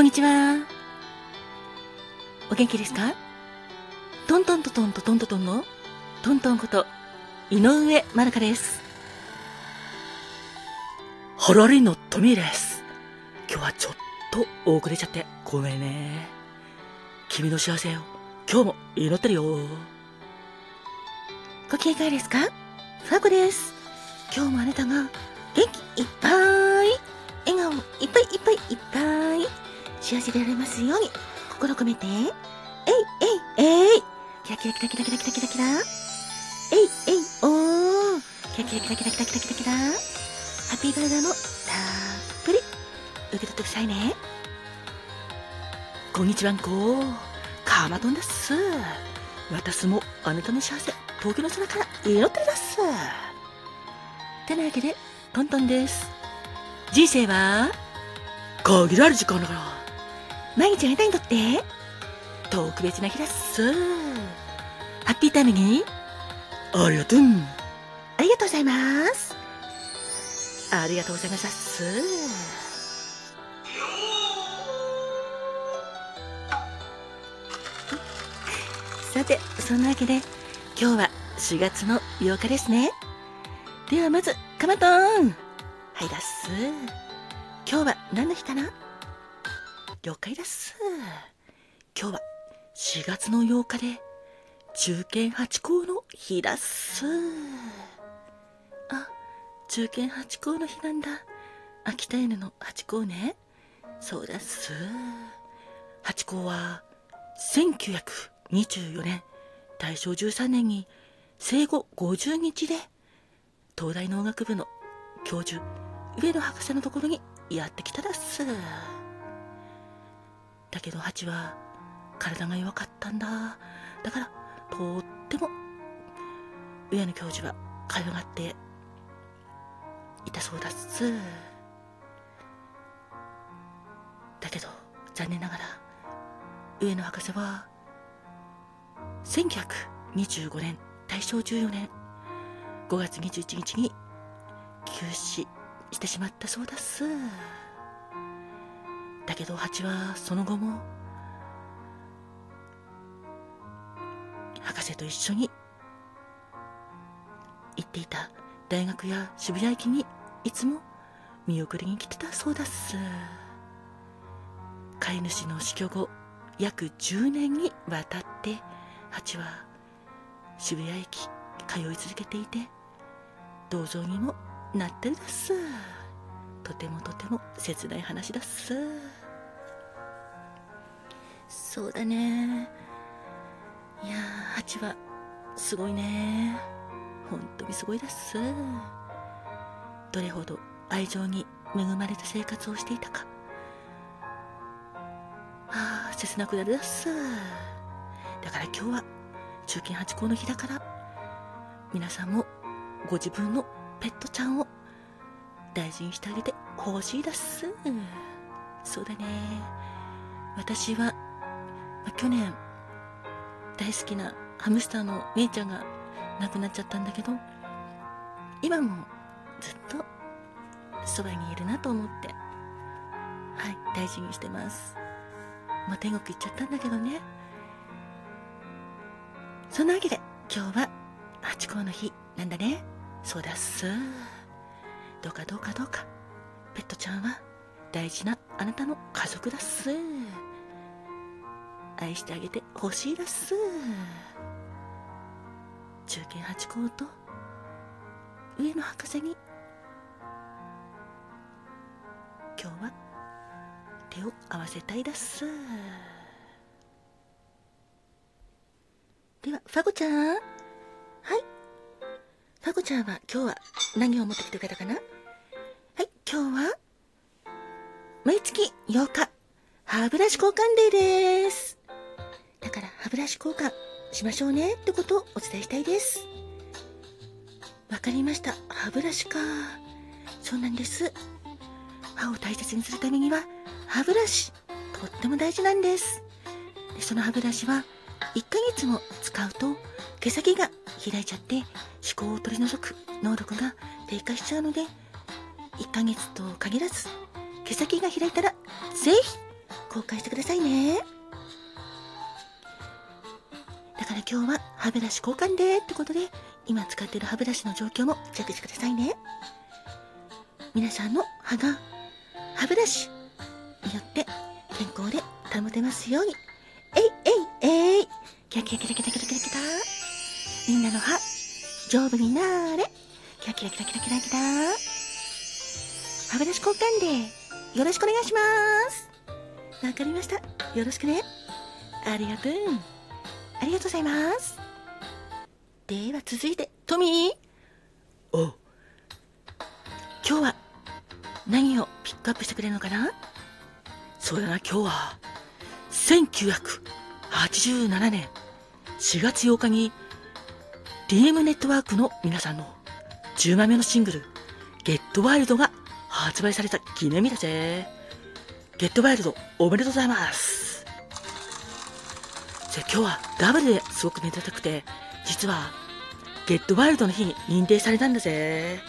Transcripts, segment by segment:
こんにちは。お元気ですか？トントントントントントントンのトントンこと井上まるかです。ハラリのトミーです。今日はちょっと遅れちゃってごめんね。君の幸せを今日も祈ってるよ。ご機嫌いかがですか？ファコです。今日もあなたが元気いっぱい、笑顔いっぱいいっぱいいっぱい、幸せでありますように、心込めて、えいえいえいキラキラキラキラキラキラキラキラえいえいおーキラキラキラキラキラキラキラキラハッピーバーダーもたっぷり受け取ってくださいね。こんにちはんこ。かまどんです。私もあなたの幸せ、東京の空から祈ってます。てなわけで、トントンです。人生は、限られる時間だから、毎日あなたにとって、特別な日だっす。ハッピータイムに、ありがとう。ありがとうございます。ありがとうございます。さて、そんなわけで、今日は4月の8日ですね。ではまず、かまとんはいだっす。今日は何の日かな？了解だっす。今日は4月の8日で、中堅八校の日だっす。あ、中堅八校の日なんだ。秋田犬の八校ね。そうだっす。八校は、1924年大正13年に生後50日で東大農学部の教授上野博士のところにやってきただっすだけどハチは体が弱かったんだ。だからとっても上野教授はかゆがっていたそうだっす。だけど残念ながら上野博士は1925年大正14年5月21日に急死してしまったそうだっす。だけど蜂はその後も博士と一緒に行っていた大学や渋谷駅にいつも見送りに来てたそうだっす。飼い主の死去後約10年にわたってハは渋谷駅通い続けていて銅像にもなってるだっす。とてもとても切ない話だっす。そうだね。いやハチはすごいね。本当にすごいだっす。どれほど愛情に恵まれた生活をしていたか。ああ切なくなるだっす。だから今日は中堅八校の日だから皆さんもご自分のペットちゃんを大事にしてあげてほしいです。そうだね。私は、去年大好きなハムスターの姉ちゃんが亡くなっちゃったんだけど、今もずっとそばにいるなと思って、はい、大事にしてます。まあ、天国行っちゃったんだけどね。そんなわけで今日はハチの日なんだねそうだっすどうかどうかどうかペットちゃんは大事なあなたの家族だっす愛してあげてほしいだっす中堅八公と上野博士に今日は手を合わせたいだっす。では、ファゴちゃん。はい。ファゴちゃんは今日は何を持ってきてくれたかな？はい、今日は、毎月8日、歯ブラシ交換デーです。歯ブラシ交換しましょうねってことをお伝えしたいです。わかりました。歯ブラシか。そうなんです。歯を大切にするためには、歯ブラシ、とっても大事なんです。でその歯ブラシは、1ヶ月も使うと毛先が開いちゃって歯垢を取り除く能力が低下しちゃうので1ヶ月と限らず毛先が開いたらぜひ公開してくださいね。だから今日は歯ブラシ交換でってことで、今使ってる歯ブラシの状況もチェックしてくださいね。皆さんの歯が歯ブラシによって健康で保てますように。えいえいえいキャキャキャキャキャキャキャみんなの歯、丈夫になれキャキャキャキャキャキャ歯ブラシ交換でよろしくお願いしますわかりました。よろしくね。ありがとう。ありがとうございます。では続いて、トミー。おう今日は何をピックアップしてくれるのかな？そうだな、今日は、1987年4月8日に、DM ネットワークの皆さんの10枚目のシングル、ゲットワイルドが発売された記念日だぜ。ゲットワイルドおめでとうございます。じゃ今日はダブルですごくめでたくて、実は、ゲットワイルドの日に認定されたんだぜ。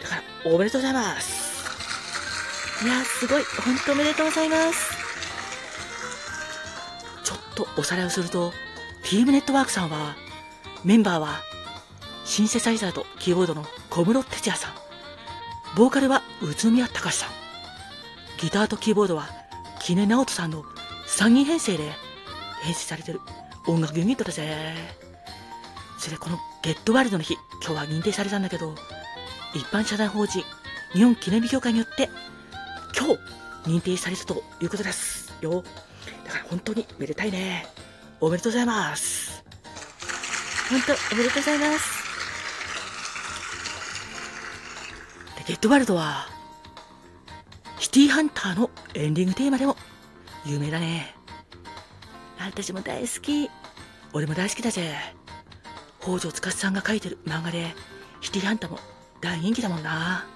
だから、おめでとうございます。いや、すごい。本当おめでとうございます。ちょっとおさらいをすると、TM ネットワークさんは、メンバーは、シンセサイザーとキーボードの小室哲也さん。ボーカルは宇都宮隆さん。ギターとキーボードは、木根直人さんの3人編成で編成されてる音楽ユニットだぜ。それでこのゲットワールドの日、今日は認定されたんだけど、一般社団法人日本記念日協会によって、今日認定されたということですよ。だから本当にめでたいね。おめでとうございます。本当おめでとうございます。で、ゲットワールドは、シティハンターのエンディングテーマでも有名だね。私も大好き。俺も大好きだぜ。北条司さんが書いてる漫画で、シティハンターも大人気だもんな。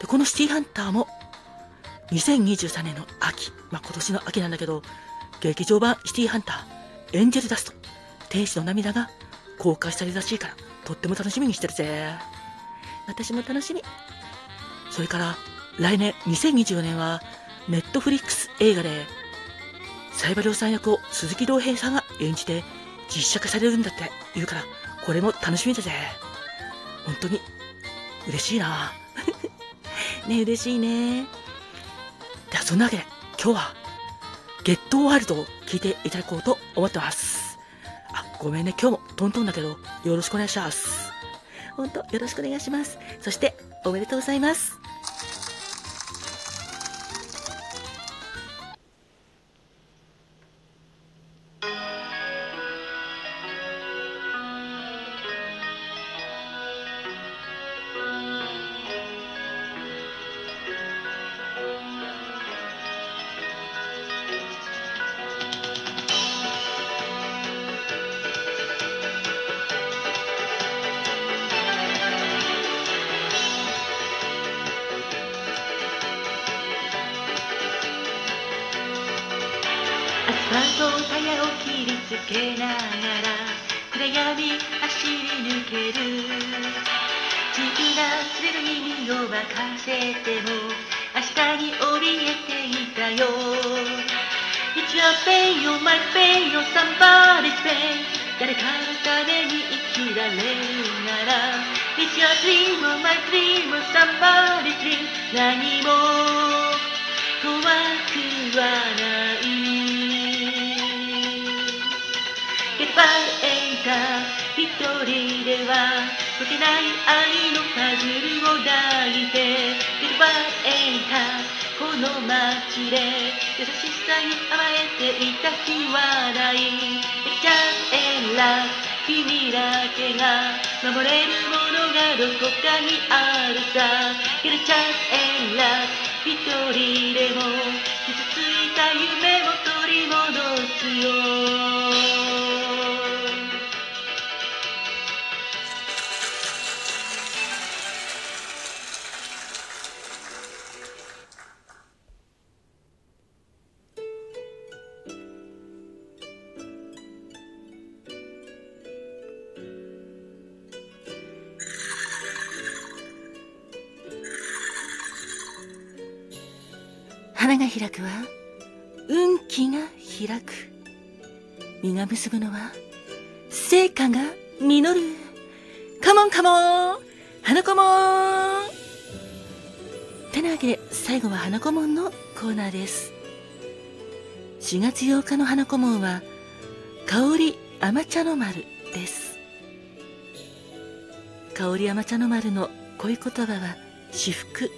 で、このシティハンターも、2023年の秋、まあ、今年の秋なんだけど、劇場版シティハンター、エンジェルダスト、天使の涙が公開されるらしいから、とっても楽しみにしてるぜ。私も楽しみ。それから、来年2024年は、ネットフリックス映画で、サイバリョウさん役を鈴木亮平さんが演じて実写化されるんだって言うから、これも楽しみだぜ。本当に、嬉しいな。ね嬉しいね。では、そんなわけで、今日は、ゲットワールドを聞いていただこうと思ってます。あ、ごめんね、今日もトントンだけど、よろしくお願いします。本当よろしくお願いします。そして、おめでとうございます。ァルトタイヤを切りつけながら暗闇走り抜ける自由な滑るに身を任せても明日に怯えていたよ It's your pain, you're my pain, you're somebody's pain 誰かのために生きられるなら It's your dream, or my dream, or somebody's dream 何もエンター一人では解けない愛のパズルを抱いてゲッバイエンターこの街で優しさに甘えていた日笑いちゃんえら君だけが守れるものがどこかにあるさゲルちゃんえら一人でも傷ついた夢を取り戻すよ。花が開くわ。運気が開く。実が結ぶのは成果が実る。カモンカモン。花子もん。てなわけで最後は花子門のコーナーです。4月8日の花子門は香り甘茶の丸です。香り甘茶の丸の恋言葉は至福。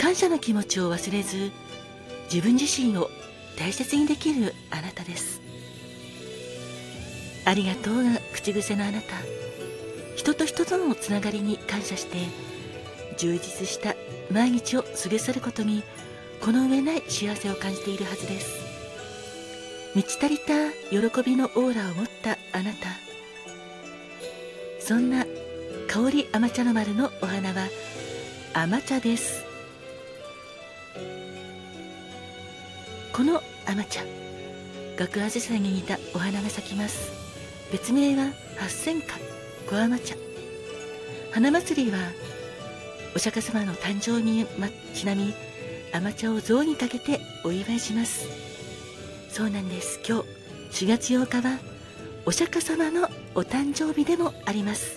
感謝の気持ちを忘れず自分自身を大切にできるあなたです。ありがとうが口癖のあなた。人と人とのつながりに感謝して充実した毎日を過ごせることにこの上ない幸せを感じているはずです。満ち足りた喜びのオーラを持ったあなた。そんな香り甘茶の丸のお花は甘茶です。この甘茶学アジサイに似たお花が咲きます。別名は八千花小甘茶。花祭りはお釈迦様の誕生にちなみ甘茶を象にかけてお祝いします。そうなんです。今日4月8日はお釈迦様のお誕生日でもあります。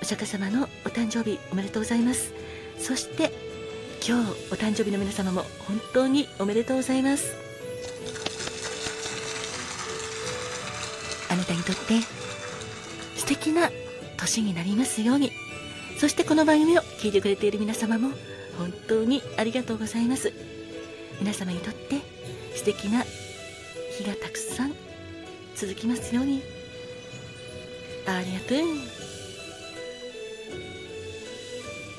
お釈迦様のお誕生日おめでとうございます。そして今日お誕生日の皆様も本当におめでとうございます。あなたにとって素敵な年になりますように。そしてこの番組を聞いてくれている皆様も本当にありがとうございます。皆様にとって素敵な日がたくさん続きますように。ありがとう。